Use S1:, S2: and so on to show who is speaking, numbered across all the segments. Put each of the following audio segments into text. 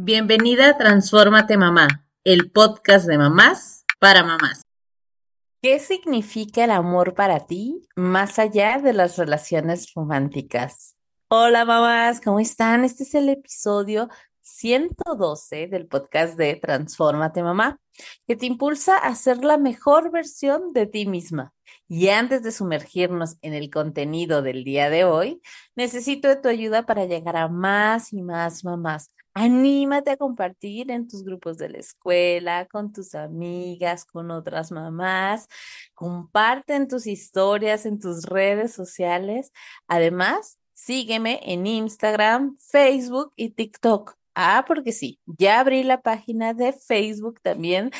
S1: Bienvenida a Transfórmate Mamá, el podcast de mamás para mamás. ¿Qué significa el amor para ti más allá de las relaciones románticas? Hola mamás, ¿cómo están? Este es el episodio 112 del podcast de Transfórmate Mamá, que te impulsa a ser la mejor versión de ti misma. Y antes de sumergirnos en el contenido del día de hoy, necesito de tu ayuda para llegar a más y más mamás Anímate a compartir en tus grupos de la escuela, con tus amigas, con otras mamás. Comparten tus historias en tus redes sociales. Además, sígueme en Instagram, Facebook y TikTok. Ah, porque sí, ya abrí la página de Facebook también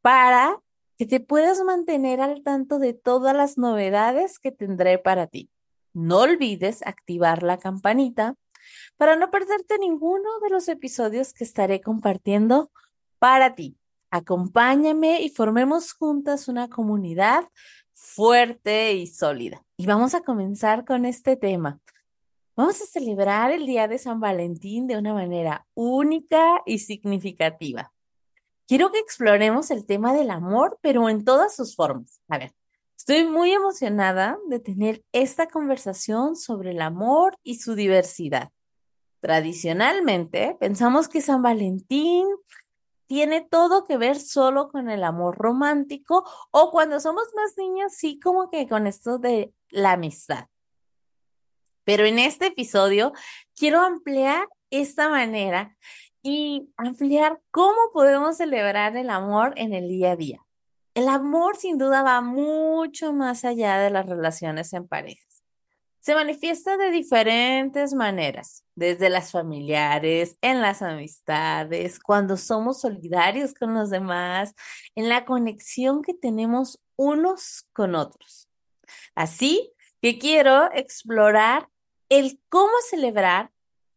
S1: para que te puedas mantener al tanto de todas las novedades que tendré para ti. No olvides activar la campanita para no perderte ninguno de los episodios que estaré compartiendo para ti. Acompáñame y formemos juntas una comunidad fuerte y sólida. Y vamos a comenzar con este tema. Vamos a celebrar el Día de San Valentín de una manera única y significativa. Quiero que exploremos el tema del amor, pero en todas sus formas. A ver, estoy muy emocionada de tener esta conversación sobre el amor y su diversidad. Tradicionalmente, pensamos que San Valentín tiene todo que ver solo con el amor romántico o cuando somos más niños, sí, como que con esto de la amistad. Pero en este episodio quiero ampliar esta manera y ampliar cómo podemos celebrar el amor en el día a día. El amor sin duda va mucho más allá de las relaciones en pareja se manifiesta de diferentes maneras, desde las familiares, en las amistades, cuando somos solidarios con los demás, en la conexión que tenemos unos con otros. Así que quiero explorar el cómo celebrar,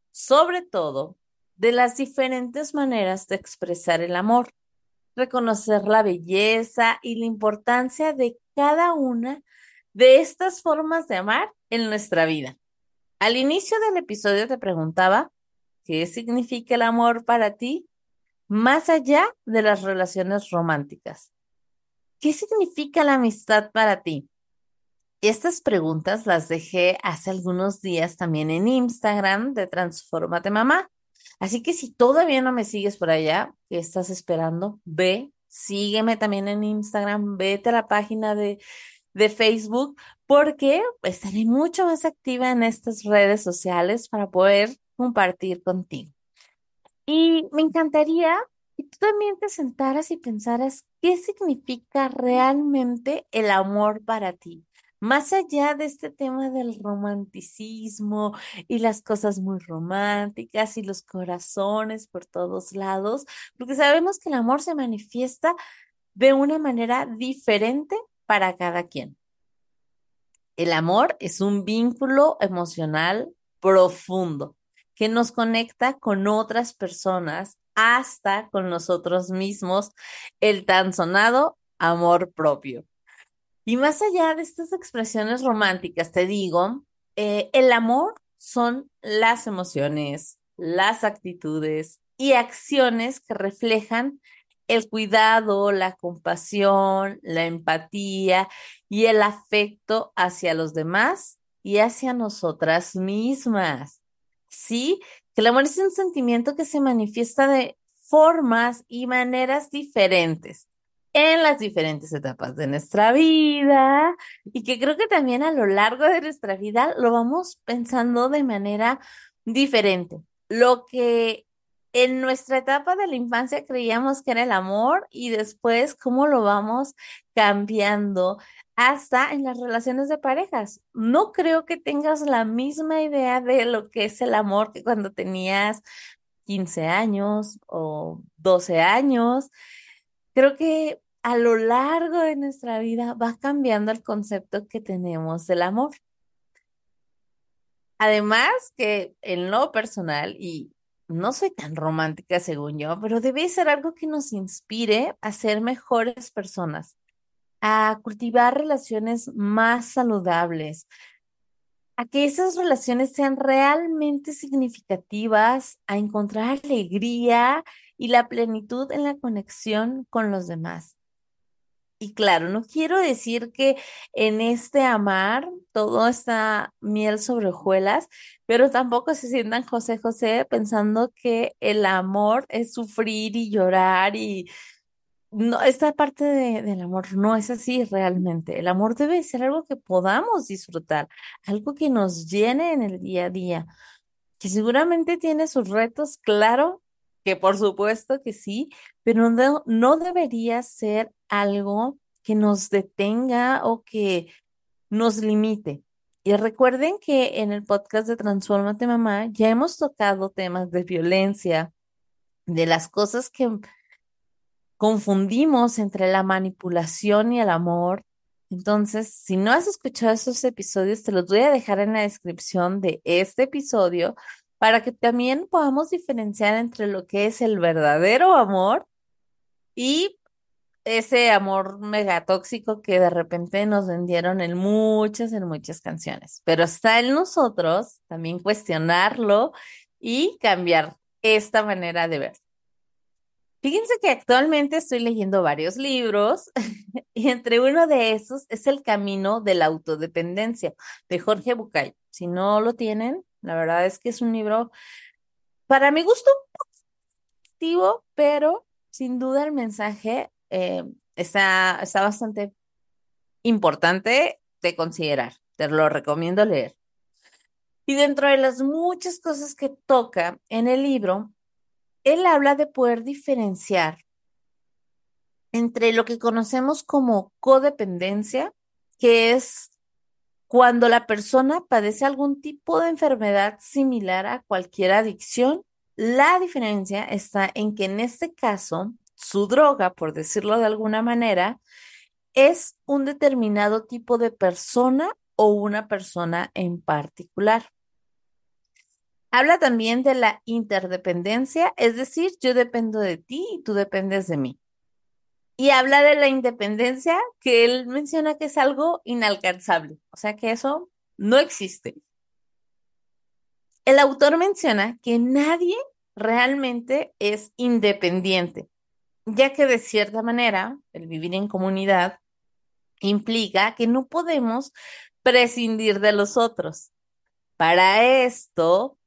S1: sobre todo, de las diferentes maneras de expresar el amor, reconocer la belleza y la importancia de cada una de estas formas de amar en nuestra vida. Al inicio del episodio te preguntaba, ¿qué significa el amor para ti más allá de las relaciones románticas? ¿Qué significa la amistad para ti? Estas preguntas las dejé hace algunos días también en Instagram de Transformate Mamá. Así que si todavía no me sigues por allá, ¿qué estás esperando? Ve, sígueme también en Instagram, vete a la página de de Facebook porque estaré mucho más activa en estas redes sociales para poder compartir contigo. Y me encantaría que tú también te sentaras y pensaras qué significa realmente el amor para ti. Más allá de este tema del romanticismo y las cosas muy románticas y los corazones por todos lados, porque sabemos que el amor se manifiesta de una manera diferente para cada quien. El amor es un vínculo emocional profundo que nos conecta con otras personas hasta con nosotros mismos, el tan sonado amor propio. Y más allá de estas expresiones románticas, te digo, eh, el amor son las emociones, las actitudes y acciones que reflejan el cuidado, la compasión, la empatía y el afecto hacia los demás y hacia nosotras mismas. Sí, que el amor es un sentimiento que se manifiesta de formas y maneras diferentes en las diferentes etapas de nuestra vida y que creo que también a lo largo de nuestra vida lo vamos pensando de manera diferente. Lo que en nuestra etapa de la infancia creíamos que era el amor y después cómo lo vamos cambiando hasta en las relaciones de parejas. No creo que tengas la misma idea de lo que es el amor que cuando tenías 15 años o 12 años. Creo que a lo largo de nuestra vida va cambiando el concepto que tenemos del amor. Además que en lo personal, y no soy tan romántica según yo, pero debe ser algo que nos inspire a ser mejores personas, a cultivar relaciones más saludables, a que esas relaciones sean realmente significativas, a encontrar alegría y la plenitud en la conexión con los demás. Y claro, no quiero decir que en este amar todo está miel sobre hojuelas, pero tampoco se sientan José José pensando que el amor es sufrir y llorar y no, esta parte del amor no es así realmente. El amor debe ser algo que podamos disfrutar, algo que nos llene en el día a día, que seguramente tiene sus retos, claro, que por supuesto que sí, pero no, debería ser algo que nos detenga o que nos limite. Y recuerden que en el podcast de Transformate Mamá ya hemos tocado temas de violencia, de las cosas que confundimos entre la manipulación y el amor. Entonces, si no has escuchado esos episodios, te los voy a dejar en la descripción de este episodio para que también podamos diferenciar entre lo que es el verdadero amor y ese amor megatóxico que de repente nos vendieron en muchas, en muchas canciones. Pero está en nosotros también cuestionarlo y cambiar esta manera de ver. Fíjense que actualmente estoy leyendo varios libros y entre uno de esos es El Camino de la Autodependencia de Jorge Bucay. Si no lo tienen, la verdad es que es un libro para mi gusto un pero sin duda el mensaje eh, está, está bastante importante de considerar. Te lo recomiendo leer. Y dentro de las muchas cosas que toca en el libro, él habla de poder diferenciar entre lo que conocemos como codependencia, que es cuando la persona padece algún tipo de enfermedad similar a cualquier adicción. La diferencia está en que en este caso, su droga, por decirlo de alguna manera, es un determinado tipo de persona o una persona en particular. Habla también de la interdependencia, es decir, yo dependo de ti y tú dependes de mí. Y habla de la independencia, que él menciona que es algo inalcanzable, o sea que eso no existe. El autor menciona que nadie realmente es independiente, ya que de cierta manera el vivir en comunidad implica que no podemos prescindir de los otros. Para esto,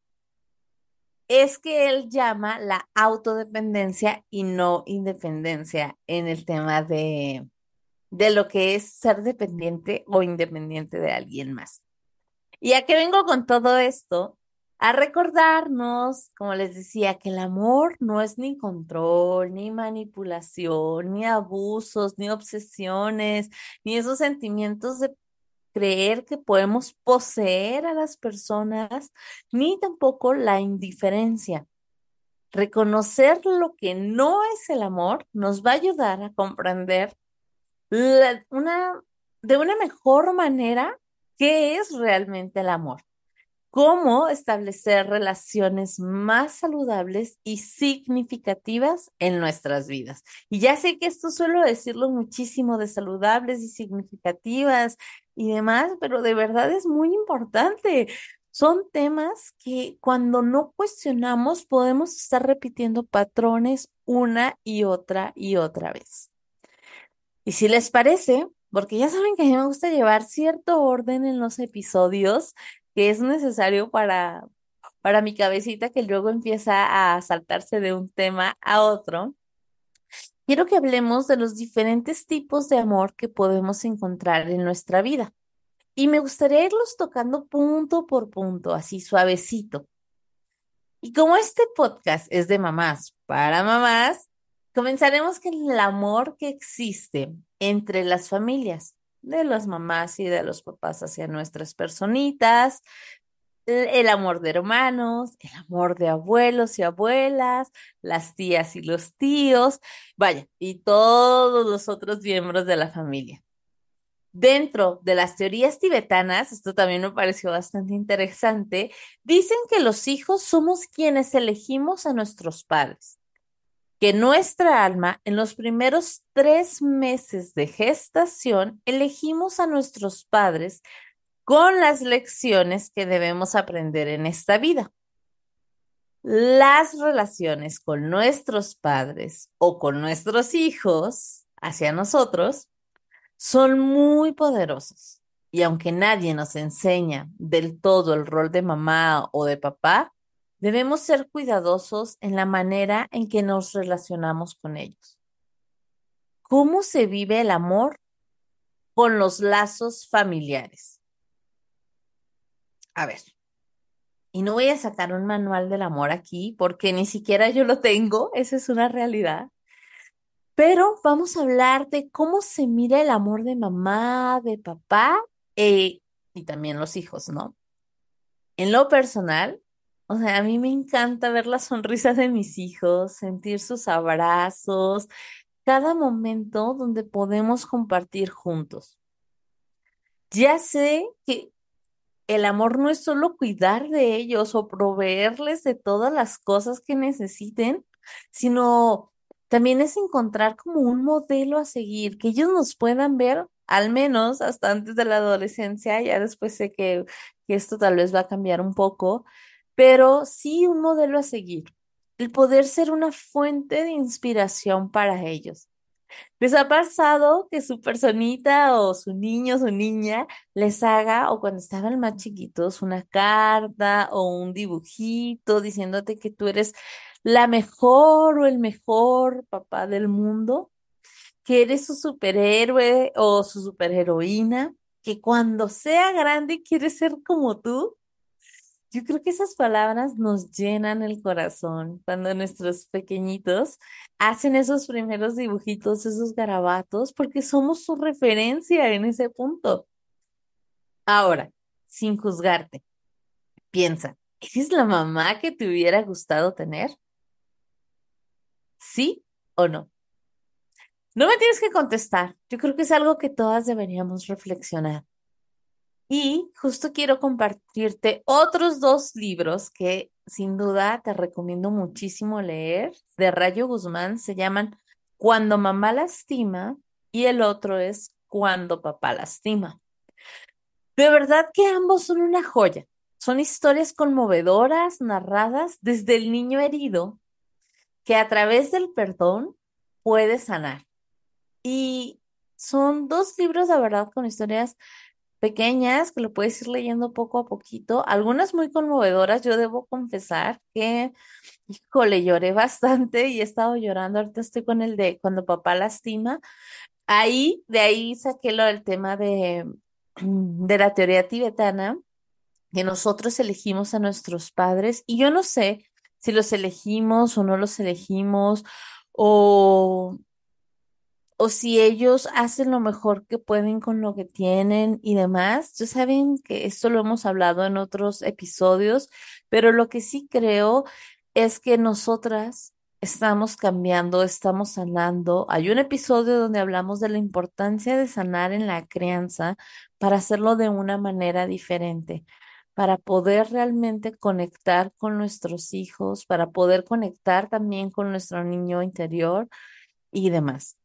S1: es que él llama la autodependencia y no independencia en el tema de, de lo que es ser dependiente o independiente de alguien más. ¿Y a qué vengo con todo esto? A recordarnos, como les decía, que el amor no es ni control, ni manipulación, ni abusos, ni obsesiones, ni esos sentimientos de creer que podemos poseer a las personas, ni tampoco la indiferencia. Reconocer lo que no es el amor nos va a ayudar a comprender una, de una mejor manera qué es realmente el amor cómo establecer relaciones más saludables y significativas en nuestras vidas. Y ya sé que esto suelo decirlo muchísimo de saludables y significativas y demás, pero de verdad es muy importante. Son temas que cuando no cuestionamos podemos estar repitiendo patrones una y otra y otra vez. Y si les parece, porque ya saben que a mí me gusta llevar cierto orden en los episodios, que es necesario para, para mi cabecita que luego empieza a saltarse de un tema a otro, quiero que hablemos de los diferentes tipos de amor que podemos encontrar en nuestra vida. Y me gustaría irlos tocando punto por punto, así suavecito. Y como este podcast es de mamás para mamás, comenzaremos con el amor que existe entre las familias de las mamás y de los papás hacia nuestras personitas, el amor de hermanos, el amor de abuelos y abuelas, las tías y los tíos, vaya, y todos los otros miembros de la familia. Dentro de las teorías tibetanas, esto también me pareció bastante interesante, dicen que los hijos somos quienes elegimos a nuestros padres que nuestra alma en los primeros tres meses de gestación elegimos a nuestros padres con las lecciones que debemos aprender en esta vida. Las relaciones con nuestros padres o con nuestros hijos hacia nosotros son muy poderosos. Y aunque nadie nos enseña del todo el rol de mamá o de papá, debemos ser cuidadosos en la manera en que nos relacionamos con ellos. ¿Cómo se vive el amor con los lazos familiares? A ver, y no voy a sacar un manual del amor aquí porque ni siquiera yo lo tengo, esa es una realidad. Pero vamos a hablar de cómo se mira el amor de mamá, de papá eh, y también los hijos, ¿no? En lo personal, o sea, a mí me encanta ver las sonrisas de mis hijos, sentir sus abrazos, cada momento donde podemos compartir juntos. Ya sé que el amor no es solo cuidar de ellos o proveerles de todas las cosas que necesiten, sino también es encontrar como un modelo a seguir, que ellos nos puedan ver al menos hasta antes de la adolescencia, ya después sé que, que esto tal vez va a cambiar un poco, pero sí un modelo a seguir, el poder ser una fuente de inspiración para ellos. ¿Les ha pasado que su personita o su niño o su niña les haga, o cuando estaban más chiquitos, una carta o un dibujito diciéndote que tú eres la mejor o el mejor papá del mundo? que eres su superhéroe o su superheroína, que cuando sea grande quiere ser como tú. Yo creo que esas palabras nos llenan el corazón cuando nuestros pequeñitos hacen esos primeros dibujitos, esos garabatos, porque somos su referencia en ese punto. Ahora, sin juzgarte, piensa, ¿eres la mamá que te hubiera gustado tener? ¿Sí o no? No me tienes que contestar. Yo creo que es algo que todas deberíamos reflexionar. Y justo quiero compartirte otros dos libros que sin duda te recomiendo muchísimo leer de Rayo Guzmán. Se llaman Cuando mamá lastima y el otro es Cuando papá lastima. De verdad que ambos son una joya. Son historias conmovedoras narradas desde el niño herido que a través del perdón puede sanar. Y son dos libros, de verdad, con historias pequeñas que lo puedes ir leyendo poco a poquito, algunas muy conmovedoras. Yo debo confesar que, híjole, lloré bastante y he estado llorando. Ahorita estoy con el de cuando papá lastima. Ahí, de ahí saqué lo del tema de, de la teoría tibetana, que nosotros elegimos a nuestros padres y yo no sé si los elegimos o no los elegimos o o si ellos hacen lo mejor que pueden con lo que tienen y demás. Ya saben que esto lo hemos hablado en otros episodios, pero lo que sí creo es que nosotras estamos cambiando, estamos sanando. Hay un episodio donde hablamos de la importancia de sanar en la crianza para hacerlo de una manera diferente para poder realmente conectar con nuestros hijos, para poder conectar también con nuestro niño interior y demás.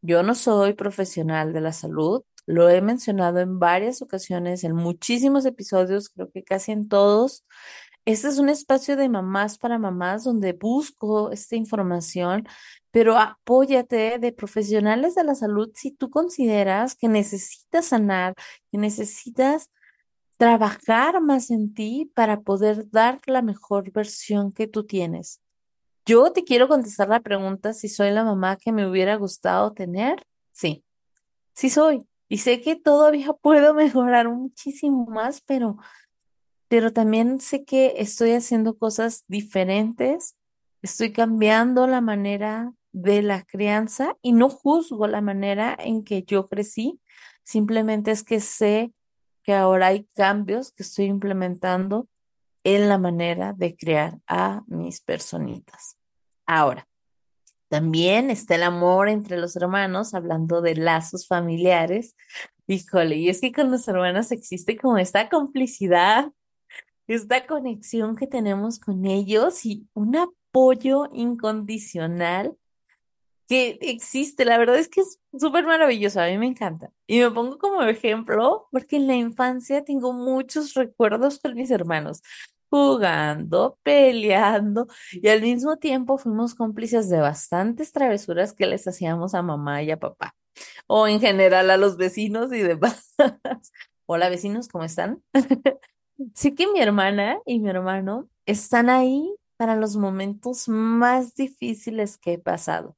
S1: Yo no soy profesional de la salud, lo he mencionado en varias ocasiones, en muchísimos episodios, creo que casi en todos. Este es un espacio de mamás para mamás donde busco esta información, pero apóyate de profesionales de la salud si tú consideras que necesitas sanar, que necesitas trabajar más en ti para poder dar la mejor versión que tú tienes. Yo te quiero contestar la pregunta si soy la mamá que me hubiera gustado tener. Sí, sí soy. Y sé que todavía puedo mejorar muchísimo más, pero, pero también sé que estoy haciendo cosas diferentes. Estoy cambiando la manera de la crianza y no juzgo la manera en que yo crecí. Simplemente es que sé que ahora hay cambios que estoy implementando en la manera de criar a mis personitas. Ahora, también está el amor entre los hermanos, hablando de lazos familiares. Híjole, y es que con los hermanos existe como esta complicidad, esta conexión que tenemos con ellos y un apoyo incondicional que existe. La verdad es que es súper maravilloso, a mí me encanta. Y me pongo como ejemplo porque en la infancia tengo muchos recuerdos con mis hermanos, jugando, peleando y al mismo tiempo fuimos cómplices de bastantes travesuras que les hacíamos a mamá y a papá, o en general a los vecinos y demás. Hola vecinos, ¿cómo están? Sí que mi hermana y mi hermano están ahí para los momentos más difíciles que he pasado.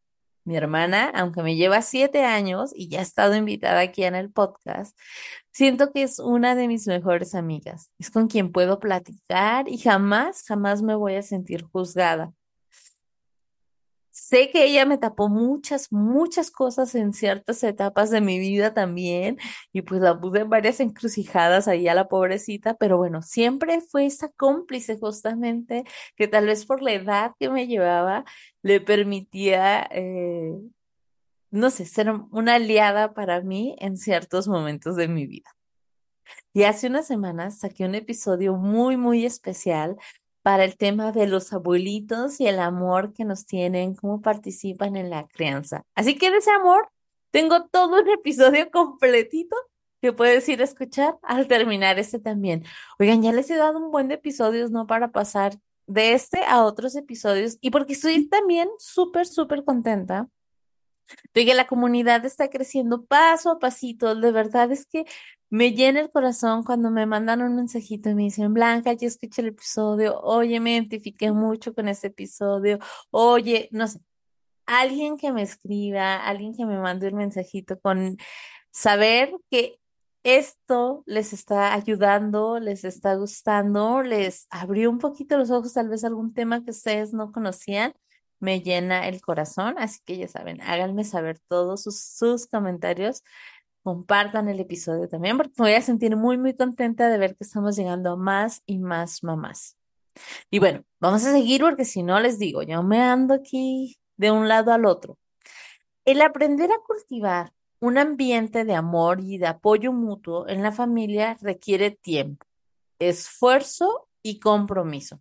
S1: Mi hermana, aunque me lleva siete años y ya ha estado invitada aquí en el podcast, siento que es una de mis mejores amigas. Es con quien puedo platicar y jamás, jamás me voy a sentir juzgada. Sé que ella me tapó muchas, muchas cosas en ciertas etapas de mi vida también y pues la puse en varias encrucijadas ahí a la pobrecita, pero bueno, siempre fue esa cómplice justamente que tal vez por la edad que me llevaba le permitía, eh, no sé, ser una aliada para mí en ciertos momentos de mi vida. Y hace unas semanas saqué un episodio muy, muy especial para el tema de los abuelitos y el amor que nos tienen, cómo participan en la crianza. Así que de ese amor tengo todo un episodio completito que puedes ir a escuchar al terminar este también. Oigan, ya les he dado un buen de episodios, ¿no? Para pasar de este a otros episodios y porque estoy también súper, súper contenta de que la comunidad está creciendo paso a pasito. De verdad es que me llena el corazón cuando me mandan un mensajito y me dicen, Blanca, ya escuché el episodio, oye, me identifiqué mucho con este episodio, oye, no sé, alguien que me escriba, alguien que me mande un mensajito con saber que esto les está ayudando, les está gustando, les abrió un poquito los ojos, tal vez algún tema que ustedes no conocían, me llena el corazón, así que ya saben, háganme saber todos sus comentarios compartan el episodio también, porque me voy a sentir muy, muy contenta de ver que estamos llegando a más y más mamás. Y bueno, vamos a seguir porque si no les digo, yo me ando aquí de un lado al otro. El aprender a cultivar un ambiente de amor y de apoyo mutuo en la familia requiere tiempo, esfuerzo y compromiso.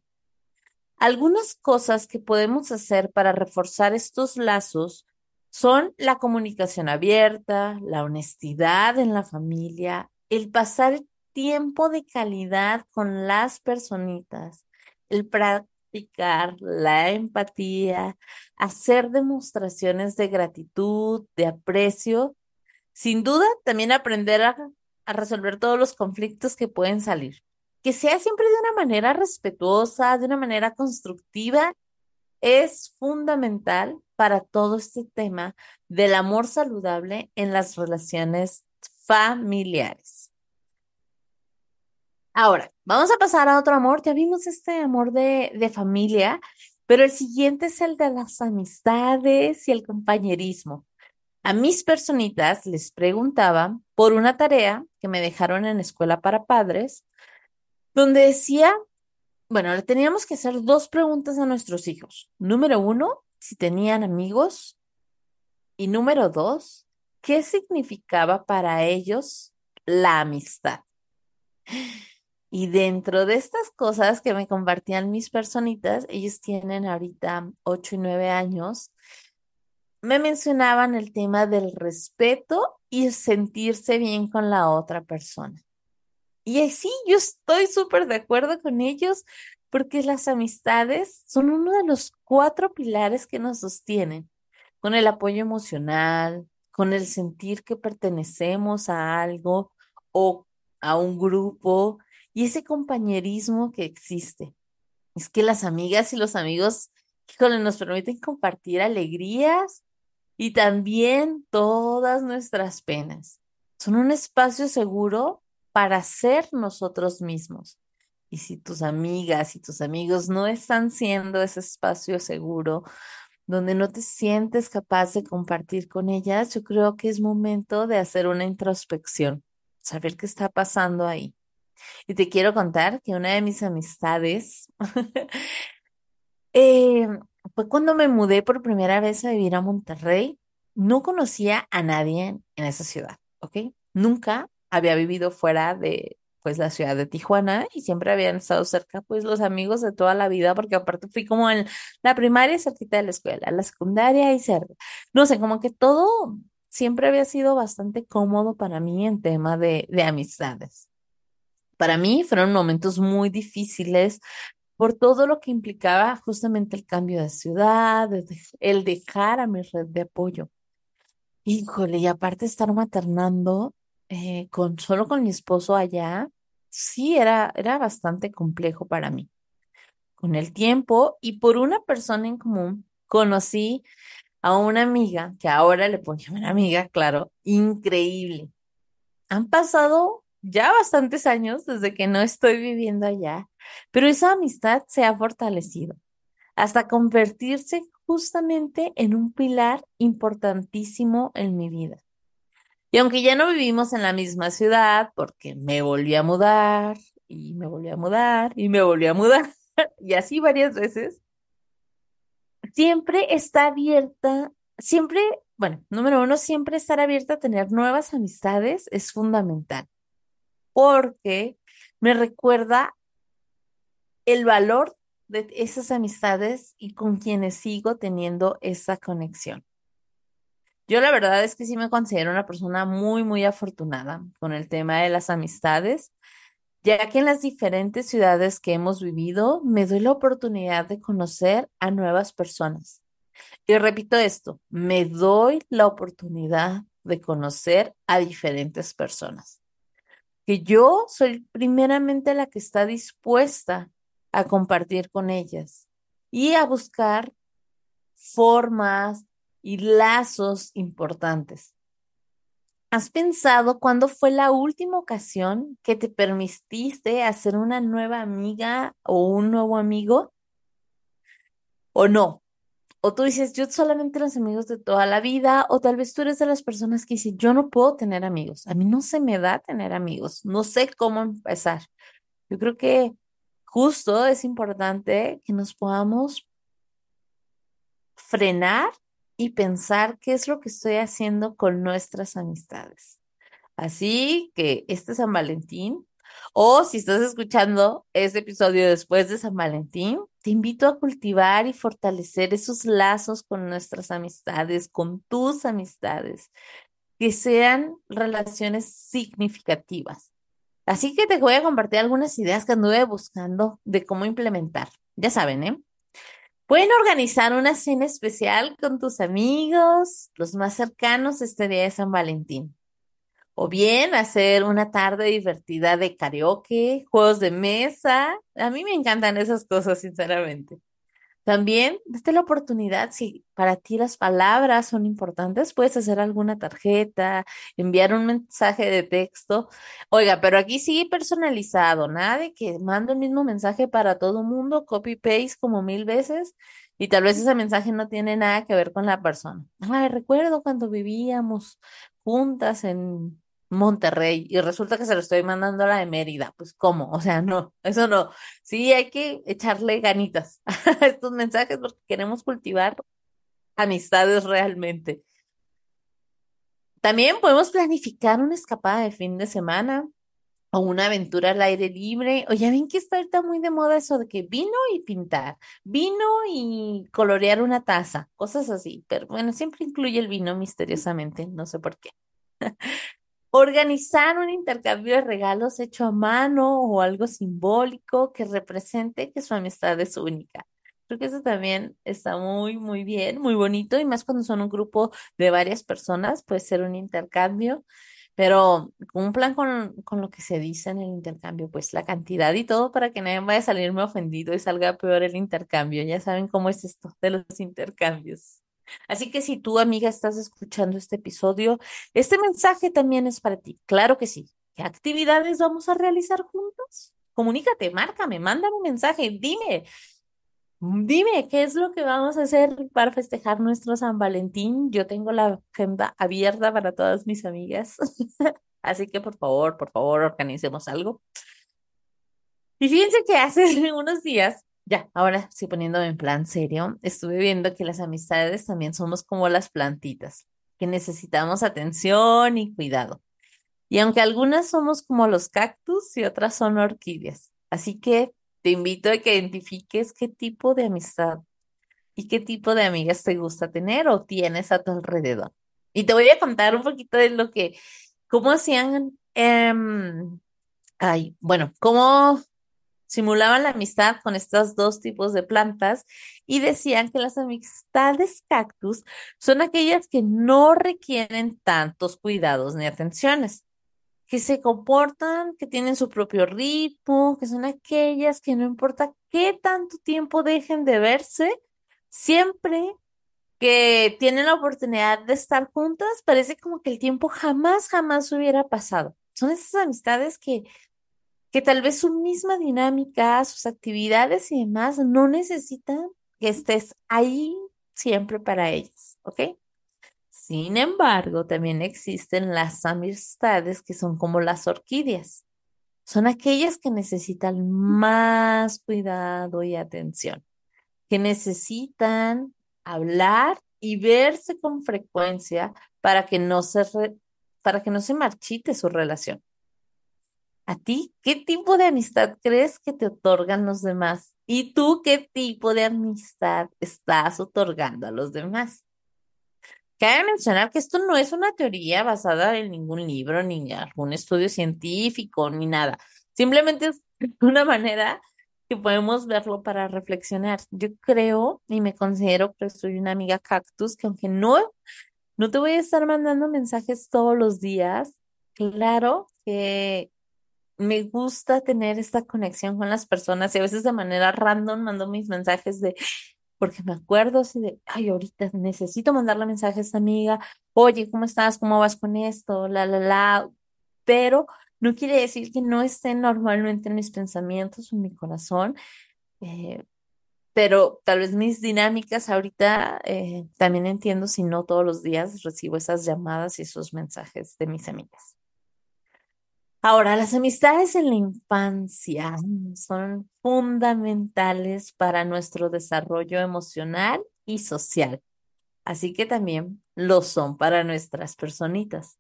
S1: Algunas cosas que podemos hacer para reforzar estos lazos son la comunicación abierta, la honestidad en la familia, el pasar tiempo de calidad con las personitas, el practicar la empatía, hacer demostraciones de gratitud, de aprecio. Sin duda, también aprender a, a resolver todos los conflictos que pueden salir. Que sea siempre de una manera respetuosa, de una manera constructiva, es fundamental para todo este tema del amor saludable en las relaciones familiares. Ahora, vamos a pasar a otro amor. Ya vimos este amor de, de familia, pero el siguiente es el de las amistades y el compañerismo. A mis personitas les preguntaba por una tarea que me dejaron en escuela para padres, donde decía, bueno, le teníamos que hacer dos preguntas a nuestros hijos. Número uno, si tenían amigos. Y número dos, ¿qué significaba para ellos la amistad? Y dentro de estas cosas que me compartían mis personitas, ellos tienen ahorita ocho y nueve años, me mencionaban el tema del respeto y sentirse bien con la otra persona. Y sí, yo estoy súper de acuerdo con ellos porque las amistades son uno de los cuatro pilares que nos sostienen, con el apoyo emocional, con el sentir que pertenecemos a algo o a un grupo y ese compañerismo que existe. Es que las amigas y los amigos, nos permiten compartir alegrías y también todas nuestras penas. Son un espacio seguro para ser nosotros mismos. Y si tus amigas y tus amigos no están siendo ese espacio seguro, donde no te sientes capaz de compartir con ellas, yo creo que es momento de hacer una introspección, saber qué está pasando ahí. Y te quiero contar que una de mis amistades eh, fue cuando me mudé por primera vez a vivir a Monterrey. No conocía a nadie en esa ciudad, ¿ok? Nunca había vivido fuera de, pues la ciudad de Tijuana y siempre habían estado cerca pues los amigos de toda la vida porque aparte fui como en la primaria cerquita de la escuela, la secundaria y cerca. No sé, como que todo siempre había sido bastante cómodo para mí en tema de, de amistades. Para mí fueron momentos muy difíciles por todo lo que implicaba justamente el cambio de ciudad, el dejar a mi red de apoyo. Híjole, y aparte estar maternando eh, con solo con mi esposo allá, sí era, era bastante complejo para mí. Con el tiempo y por una persona en común, conocí a una amiga, que ahora le puedo llamar amiga, claro, increíble. Han pasado ya bastantes años desde que no estoy viviendo allá, pero esa amistad se ha fortalecido hasta convertirse justamente en un pilar importantísimo en mi vida. Y aunque ya no vivimos en la misma ciudad, porque me volví a mudar y me volví a mudar y me volví a mudar, y así varias veces, siempre está abierta, siempre, bueno, número uno, siempre estar abierta a tener nuevas amistades es fundamental, porque me recuerda el valor de esas amistades y con quienes sigo teniendo esa conexión. Yo la verdad es que sí me considero una persona muy, muy afortunada con el tema de las amistades, ya que en las diferentes ciudades que hemos vivido me doy la oportunidad de conocer a nuevas personas. Y repito esto, me doy la oportunidad de conocer a diferentes personas. Que yo soy primeramente la que está dispuesta a compartir con ellas y a buscar formas y lazos importantes. ¿Has pensado cuándo fue la última ocasión que te permitiste hacer una nueva amiga o un nuevo amigo? ¿O no? O tú dices, yo solamente los amigos de toda la vida, o tal vez tú eres de las personas que dicen, yo no puedo tener amigos, a mí no se me da tener amigos, no sé cómo empezar. Yo creo que justo es importante que nos podamos frenar y pensar qué es lo que estoy haciendo con nuestras amistades. Así que este San Valentín, o si estás escuchando este episodio después de San Valentín, te invito a cultivar y fortalecer esos lazos con nuestras amistades, con tus amistades, que sean relaciones significativas. Así que te voy a compartir algunas ideas que anduve buscando de cómo implementar. Ya saben, ¿eh? Pueden organizar una cena especial con tus amigos, los más cercanos este día de San Valentín. O bien hacer una tarde divertida de karaoke, juegos de mesa. A mí me encantan esas cosas, sinceramente. También, date la oportunidad, si para ti las palabras son importantes, puedes hacer alguna tarjeta, enviar un mensaje de texto. Oiga, pero aquí sí personalizado, nada de que mando el mismo mensaje para todo mundo, copy-paste como mil veces, y tal vez ese mensaje no tiene nada que ver con la persona. Ay, recuerdo cuando vivíamos juntas en Monterrey y resulta que se lo estoy mandando a la de Mérida. Pues, ¿cómo? O sea, no, eso no. Sí, hay que echarle ganitas a estos mensajes porque queremos cultivar amistades realmente. También podemos planificar una escapada de fin de semana o una aventura al aire libre. O ya ven que está ahorita muy de moda eso de que vino y pintar, vino y colorear una taza, cosas así. Pero bueno, siempre incluye el vino misteriosamente, no sé por qué. Organizar un intercambio de regalos hecho a mano o algo simbólico que represente que su amistad es única. Creo que eso también está muy, muy bien, muy bonito y más cuando son un grupo de varias personas, puede ser un intercambio, pero cumplan con, con lo que se dice en el intercambio, pues la cantidad y todo para que nadie vaya a salirme ofendido y salga peor el intercambio. Ya saben cómo es esto de los intercambios. Así que si tú, amiga, estás escuchando este episodio, este mensaje también es para ti. Claro que sí. ¿Qué actividades vamos a realizar juntos? Comunícate, márcame, mándame un mensaje, dime, dime qué es lo que vamos a hacer para festejar nuestro San Valentín. Yo tengo la agenda abierta para todas mis amigas. Así que por favor, por favor, organicemos algo. Y fíjense que hace unos días ya, ahora sí poniéndome en plan serio, estuve viendo que las amistades también somos como las plantitas, que necesitamos atención y cuidado. Y aunque algunas somos como los cactus y otras son orquídeas. Así que te invito a que identifiques qué tipo de amistad y qué tipo de amigas te gusta tener o tienes a tu alrededor. Y te voy a contar un poquito de lo que, cómo hacían, em, ay, bueno, cómo simulaban la amistad con estos dos tipos de plantas y decían que las amistades cactus son aquellas que no requieren tantos cuidados ni atenciones, que se comportan, que tienen su propio ritmo, que son aquellas que no importa qué tanto tiempo dejen de verse, siempre que tienen la oportunidad de estar juntas, parece como que el tiempo jamás, jamás hubiera pasado. Son esas amistades que que tal vez su misma dinámica, sus actividades y demás no necesitan que estés ahí siempre para ellas, ¿ok? Sin embargo, también existen las amistades que son como las orquídeas. Son aquellas que necesitan más cuidado y atención, que necesitan hablar y verse con frecuencia para que no se, para que no se marchite su relación. ¿A ti qué tipo de amistad crees que te otorgan los demás? ¿Y tú qué tipo de amistad estás otorgando a los demás? Cabe mencionar que esto no es una teoría basada en ningún libro, ni en algún estudio científico, ni nada. Simplemente es una manera que podemos verlo para reflexionar. Yo creo y me considero que soy una amiga cactus que aunque no, no te voy a estar mandando mensajes todos los días, claro que me gusta tener esta conexión con las personas y a veces de manera random mando mis mensajes de, porque me acuerdo así de, ay, ahorita necesito mandarle mensajes a esta amiga, oye, ¿cómo estás? ¿Cómo vas con esto? La, la, la, pero no quiere decir que no esté normalmente en mis pensamientos o en mi corazón, eh, pero tal vez mis dinámicas ahorita eh, también entiendo si no todos los días recibo esas llamadas y esos mensajes de mis amigas. Ahora, las amistades en la infancia son fundamentales para nuestro desarrollo emocional y social, así que también lo son para nuestras personitas.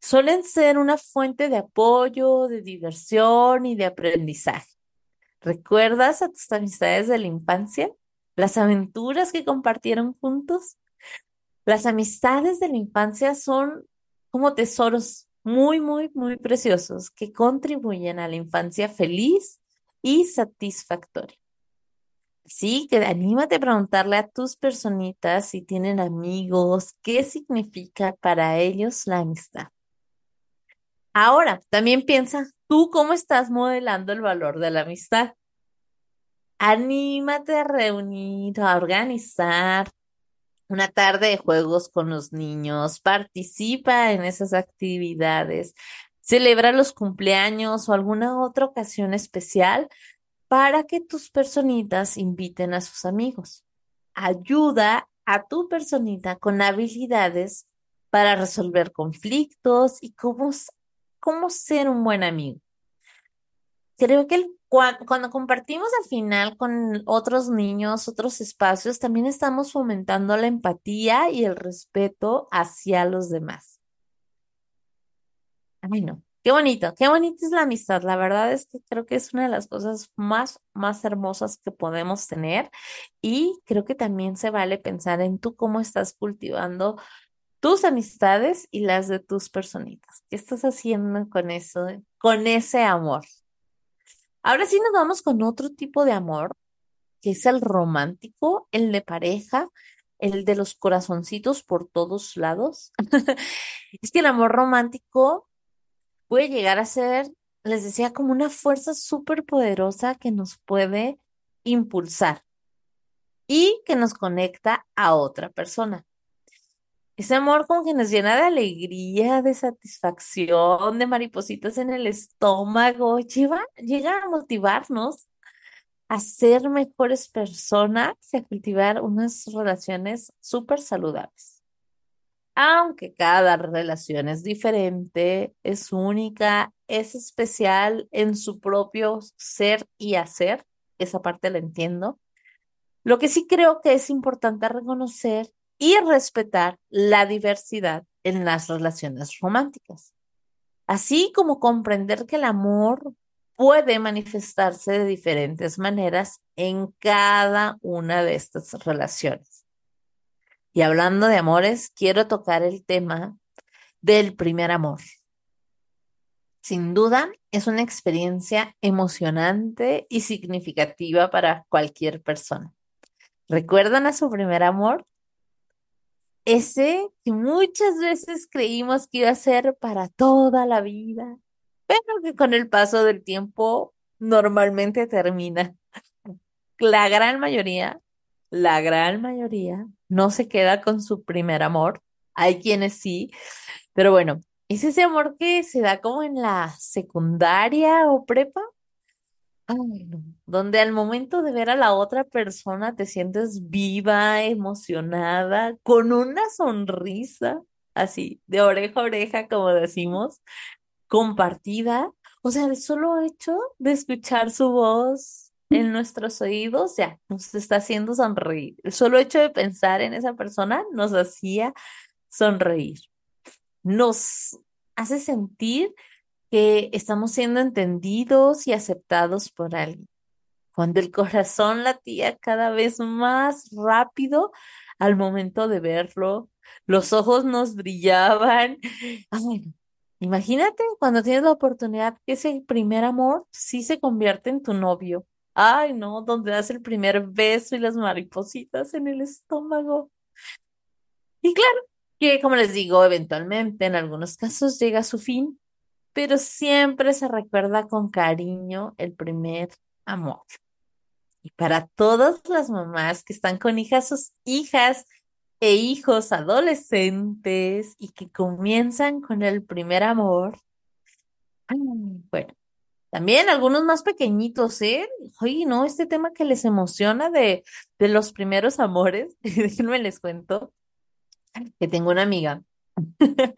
S1: Suelen ser una fuente de apoyo, de diversión y de aprendizaje. ¿Recuerdas a tus amistades de la infancia? ¿Las aventuras que compartieron juntos? Las amistades de la infancia son como tesoros muy, muy, muy preciosos que contribuyen a la infancia feliz y satisfactoria. Sí, que anímate a preguntarle a tus personitas si tienen amigos, qué significa para ellos la amistad. Ahora, también piensa tú cómo estás modelando el valor de la amistad. Anímate a reunir, a organizar una tarde de juegos con los niños, participa en esas actividades, celebra los cumpleaños o alguna otra ocasión especial para que tus personitas inviten a sus amigos. Ayuda a tu personita con habilidades para resolver conflictos y cómo, cómo ser un buen amigo. Creo que el cuando, compartimos al final con otros niños, otros espacios, también estamos fomentando la empatía y el respeto hacia los demás. Ay, no. Qué bonito, qué bonita es la amistad. La verdad es que creo que es una de las cosas más, más hermosas que podemos tener y creo que también se vale pensar en tú cómo estás cultivando tus amistades y las de tus personitas. ¿Qué estás haciendo con eso, con ese amor? Ahora sí nos vamos con otro tipo de amor, que es el romántico, el de pareja, el de los corazoncitos por todos lados. es que el amor romántico puede llegar a ser, les decía, como una fuerza súper poderosa que nos puede impulsar y que nos conecta a otra persona. Ese amor como que nos llena de alegría, de satisfacción, de maripositas en el estómago, lleva, llega a motivarnos a ser mejores personas y a cultivar unas relaciones súper saludables. Aunque cada relación es diferente, es única, es especial en su propio ser y hacer, esa parte la entiendo. Lo que sí creo que es importante reconocer y respetar la diversidad en las relaciones románticas. así como comprender que el amor puede manifestarse de diferentes maneras en cada una de estas relaciones. Y hablando de amores, quiero tocar el tema del primer amor. Sin duda, es una experiencia emocionante y significativa para cualquier persona. ¿Recuerdan a su primer amor? Ese que muchas veces creímos que iba a ser para toda la vida, pero que con el paso del tiempo normalmente termina. La gran mayoría, la gran mayoría no se queda con su primer amor. Hay quienes sí, pero bueno, es ese amor que se da como en la secundaria o prepa. Donde al momento de ver a la otra persona te sientes viva, emocionada, con una sonrisa, así, de oreja a oreja, como decimos, compartida. O sea, el solo hecho de escuchar su voz en nuestros oídos ya nos está haciendo sonreír. El solo hecho de pensar en esa persona nos hacía sonreír. Nos hace sentir que estamos siendo entendidos y aceptados por alguien. Cuando el corazón latía cada vez más rápido al momento de verlo, los ojos nos brillaban. imagínate cuando tienes la oportunidad que ese primer amor sí se convierte en tu novio. Ay, no, donde das el primer beso y las maripositas en el estómago. Y claro, que como les digo, eventualmente en algunos casos llega a su fin, pero siempre se recuerda con cariño el primer amor. Y para todas las mamás que están con hijas, sus hijas e hijos adolescentes y que comienzan con el primer amor, bueno, también algunos más pequeñitos, ¿eh? Oye, no, este tema que les emociona de, de los primeros amores, déjenme les cuento que tengo una amiga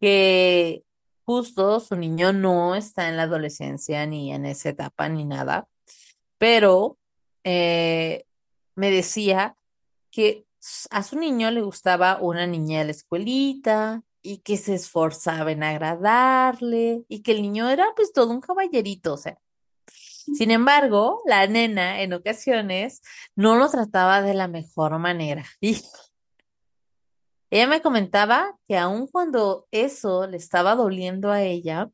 S1: que justo su niño no está en la adolescencia ni en esa etapa ni nada, pero eh, me decía que a su niño le gustaba una niña de la escuelita y que se esforzaba en agradarle y que el niño era pues todo un caballerito, o sea. Sin embargo, la nena en ocasiones no lo trataba de la mejor manera. Y ella me comentaba que aun cuando eso le estaba doliendo a ella,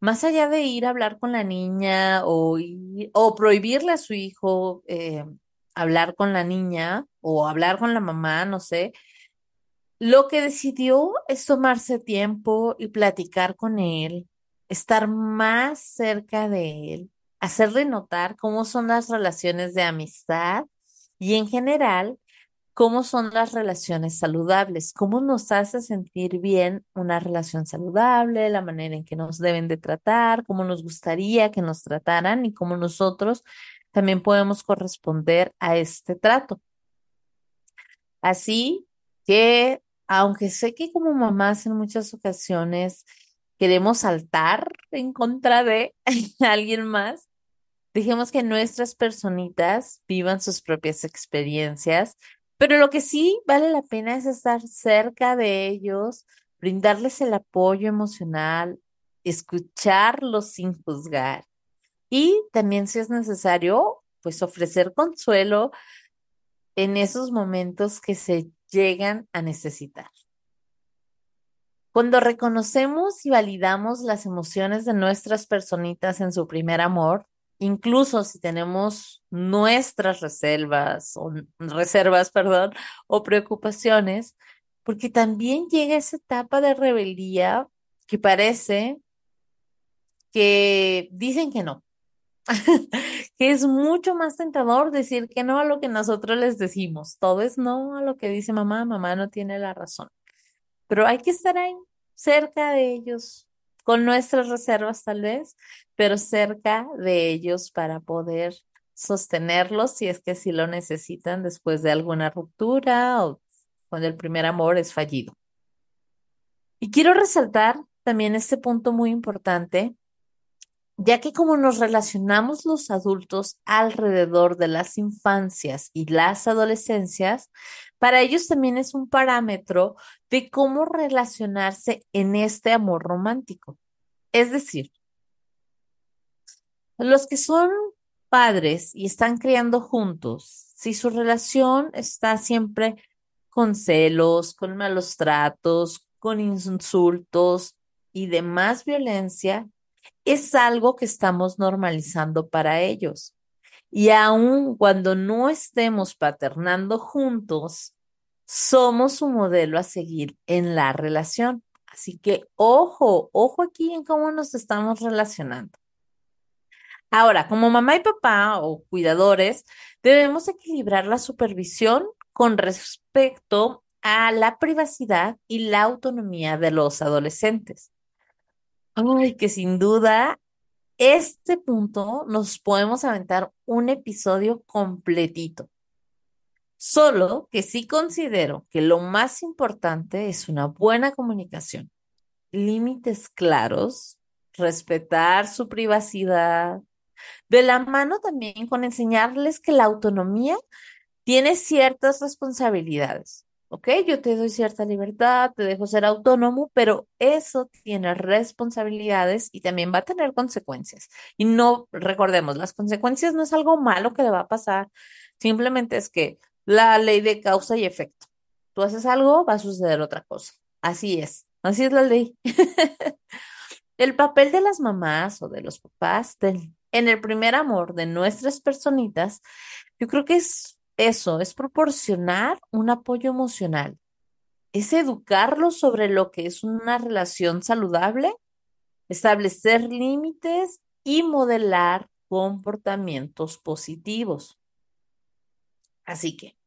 S1: más allá de ir a hablar con la niña o, prohibirle a su hijo eh, hablar con la niña o hablar con la mamá, no sé, lo que decidió es tomarse tiempo y platicar con él, estar más cerca de él, hacerle notar cómo son las relaciones de amistad y en general cómo son las relaciones saludables, cómo nos hace sentir bien una relación saludable, la manera en que nos deben de tratar, cómo nos gustaría que nos trataran y cómo nosotros también podemos corresponder a este trato. Así que, aunque sé que como mamás en muchas ocasiones queremos saltar en contra de alguien más, dejemos que nuestras personitas vivan sus propias experiencias pero lo que sí vale la pena es estar cerca de ellos, brindarles el apoyo emocional, escucharlos sin juzgar y también si es necesario, pues ofrecer consuelo en esos momentos que se llegan a necesitar. Cuando reconocemos y validamos las emociones de nuestras personitas en su primer amor, incluso si tenemos nuestras reservas o reservas, perdón, o preocupaciones, porque también llega esa etapa de rebeldía que parece que dicen que no, que es mucho más tentador decir que no a lo que nosotros les decimos. Todo es no a lo que dice mamá, mamá no tiene la razón. Pero hay que estar ahí, cerca de ellos, con nuestras reservas tal vez, pero cerca de ellos para poder sostenerlos si es que sí lo necesitan después de alguna ruptura o cuando el primer amor es fallido. Y quiero resaltar también este punto muy importante ya que como nos relacionamos los adultos alrededor de las infancias y las adolescencias, para ellos también es un parámetro de cómo relacionarse en este amor romántico. Es decir, los que son padres y están criando juntos, si su relación está siempre con celos, con malos tratos, con insultos y demás violencia, es algo que estamos normalizando para ellos. Y aun cuando no estemos paternando juntos, somos un modelo a seguir en la relación. Así que ojo, ojo aquí en cómo nos estamos relacionando. Ahora, como mamá y papá o cuidadores, debemos equilibrar la supervisión con respecto a la privacidad y la autonomía de los adolescentes. Ay, que sin duda, este punto nos podemos aventar un episodio completito. Solo que sí considero que lo más importante es una buena comunicación, límites claros, respetar su privacidad, de la mano también con enseñarles que la autonomía tiene ciertas responsabilidades. ¿Ok? Yo te doy cierta libertad, te dejo ser autónomo, pero eso tiene responsabilidades y también va a tener consecuencias. Y no, recordemos, las consecuencias no es algo malo que le va a pasar, simplemente es que la ley de causa y efecto. Tú haces algo, va a suceder otra cosa. Así es, así es la ley. El papel de las mamás o de los papás en el primer amor de nuestras personitas, yo creo que es eso, es proporcionar un apoyo emocional, es educarlos sobre lo que es una relación saludable, establecer límites y modelar comportamientos positivos. Así que,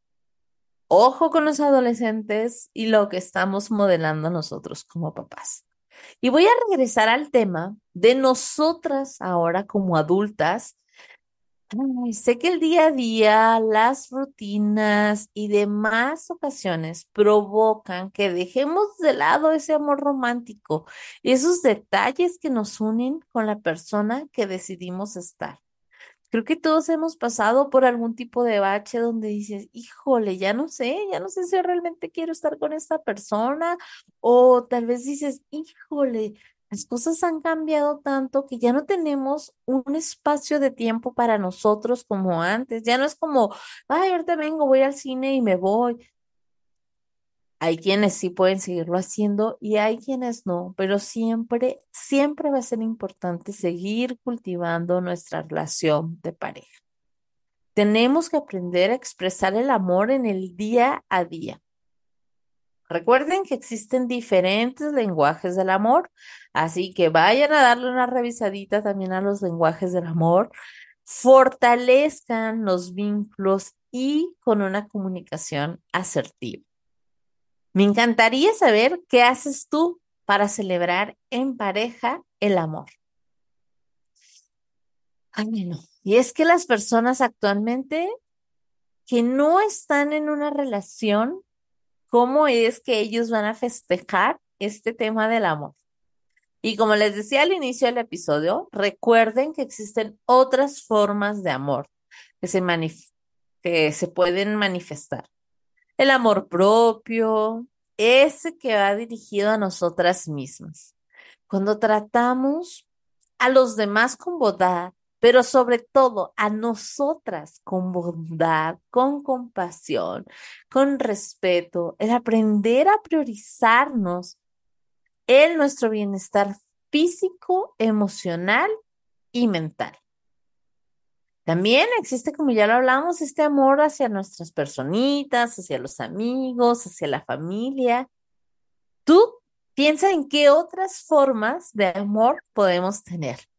S1: ojo con los adolescentes y lo que estamos modelando nosotros como papás. Y voy a regresar al tema de nosotras ahora como adultas sé que el día a día, las rutinas y demás ocasiones provocan que dejemos de lado ese amor romántico, esos detalles que nos unen con la persona que decidimos estar. Creo que todos hemos pasado por algún tipo de bache donde dices, híjole, ya no sé, ya no sé si realmente quiero estar con esta persona, o tal vez dices, híjole, las cosas han cambiado tanto que ya no tenemos un espacio de tiempo para nosotros como antes. Ya no es como, ay, ahorita vengo, voy al cine y me voy. Hay quienes sí pueden seguirlo haciendo y hay quienes no, pero siempre, siempre va a ser importante seguir cultivando nuestra relación de pareja. Tenemos que aprender a expresar el amor en el día a día. Recuerden que existen diferentes lenguajes del amor, así que vayan a darle una revisadita también a los lenguajes del amor, fortalezcan los vínculos y con una comunicación asertiva. Me encantaría saber qué haces tú para celebrar en pareja el amor. Ay, no. Y es que las personas actualmente que no están en una relación cómo es que ellos van a festejar este tema del amor. Y como les decía al inicio del episodio, recuerden que existen otras formas de amor que se, que se pueden manifestar. El amor propio, ese que va dirigido a nosotras mismas. Cuando tratamos a los demás con bondad, pero sobre todo a nosotras con bondad, con compasión, con respeto, el aprender a priorizarnos en nuestro bienestar físico, emocional y mental. También existe, como ya lo hablamos, este amor hacia nuestras personitas, hacia los amigos, hacia la familia. Tú piensa en qué otras formas de amor podemos tener.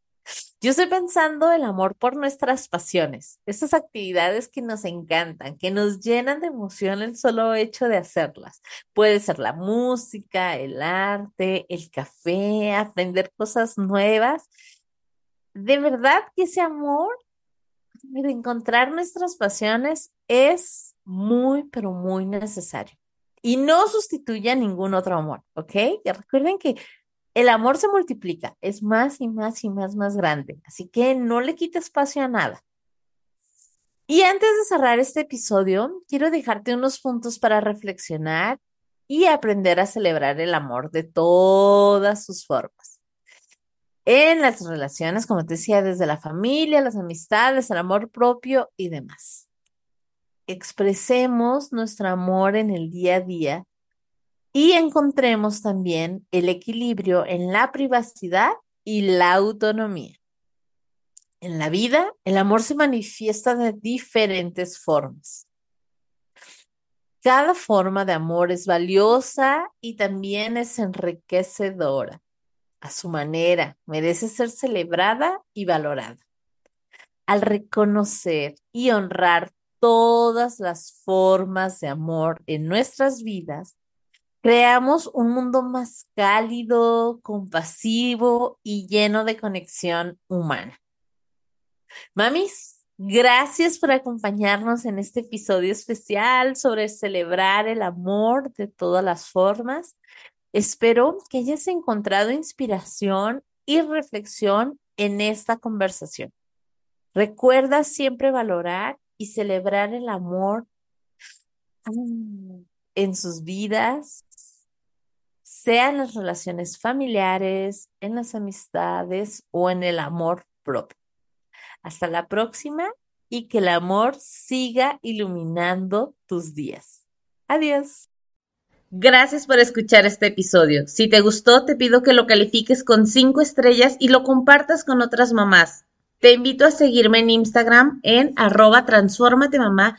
S1: Yo estoy pensando el amor por nuestras pasiones, esas actividades que nos encantan, que nos llenan de emoción el solo hecho de hacerlas. Puede ser la música, el arte, el café, aprender cosas nuevas. De verdad que ese amor de encontrar nuestras pasiones es muy, pero muy necesario. Y no sustituye a ningún otro amor, ¿ok? Y recuerden que el amor se multiplica, es más y más y más, más grande. Así que no le quite espacio a nada. Y antes de cerrar este episodio, quiero dejarte unos puntos para reflexionar y aprender a celebrar el amor de todas sus formas. En las relaciones, como te decía, desde la familia, las amistades, el amor propio y demás. Expresemos nuestro amor en el día a día y encontremos también el equilibrio en la privacidad y la autonomía. En la vida, el amor se manifiesta de diferentes formas. Cada forma de amor es valiosa y también es enriquecedora. A su manera, merece ser celebrada y valorada. Al reconocer y honrar todas las formas de amor en nuestras vidas, creamos un mundo más cálido, compasivo y lleno de conexión humana. Mamis, gracias por acompañarnos en este episodio especial sobre celebrar el amor de todas las formas. Espero que hayas encontrado inspiración y reflexión en esta conversación. Recuerda siempre valorar y celebrar el amor en sus vidas, sea en las relaciones familiares, en las amistades o en el amor propio. Hasta la próxima y que el amor siga iluminando tus días. Adiós. Gracias por escuchar este episodio. Si te gustó, te pido que lo califiques con cinco estrellas y lo compartas con otras mamás. Te invito a seguirme en Instagram en arroba mamá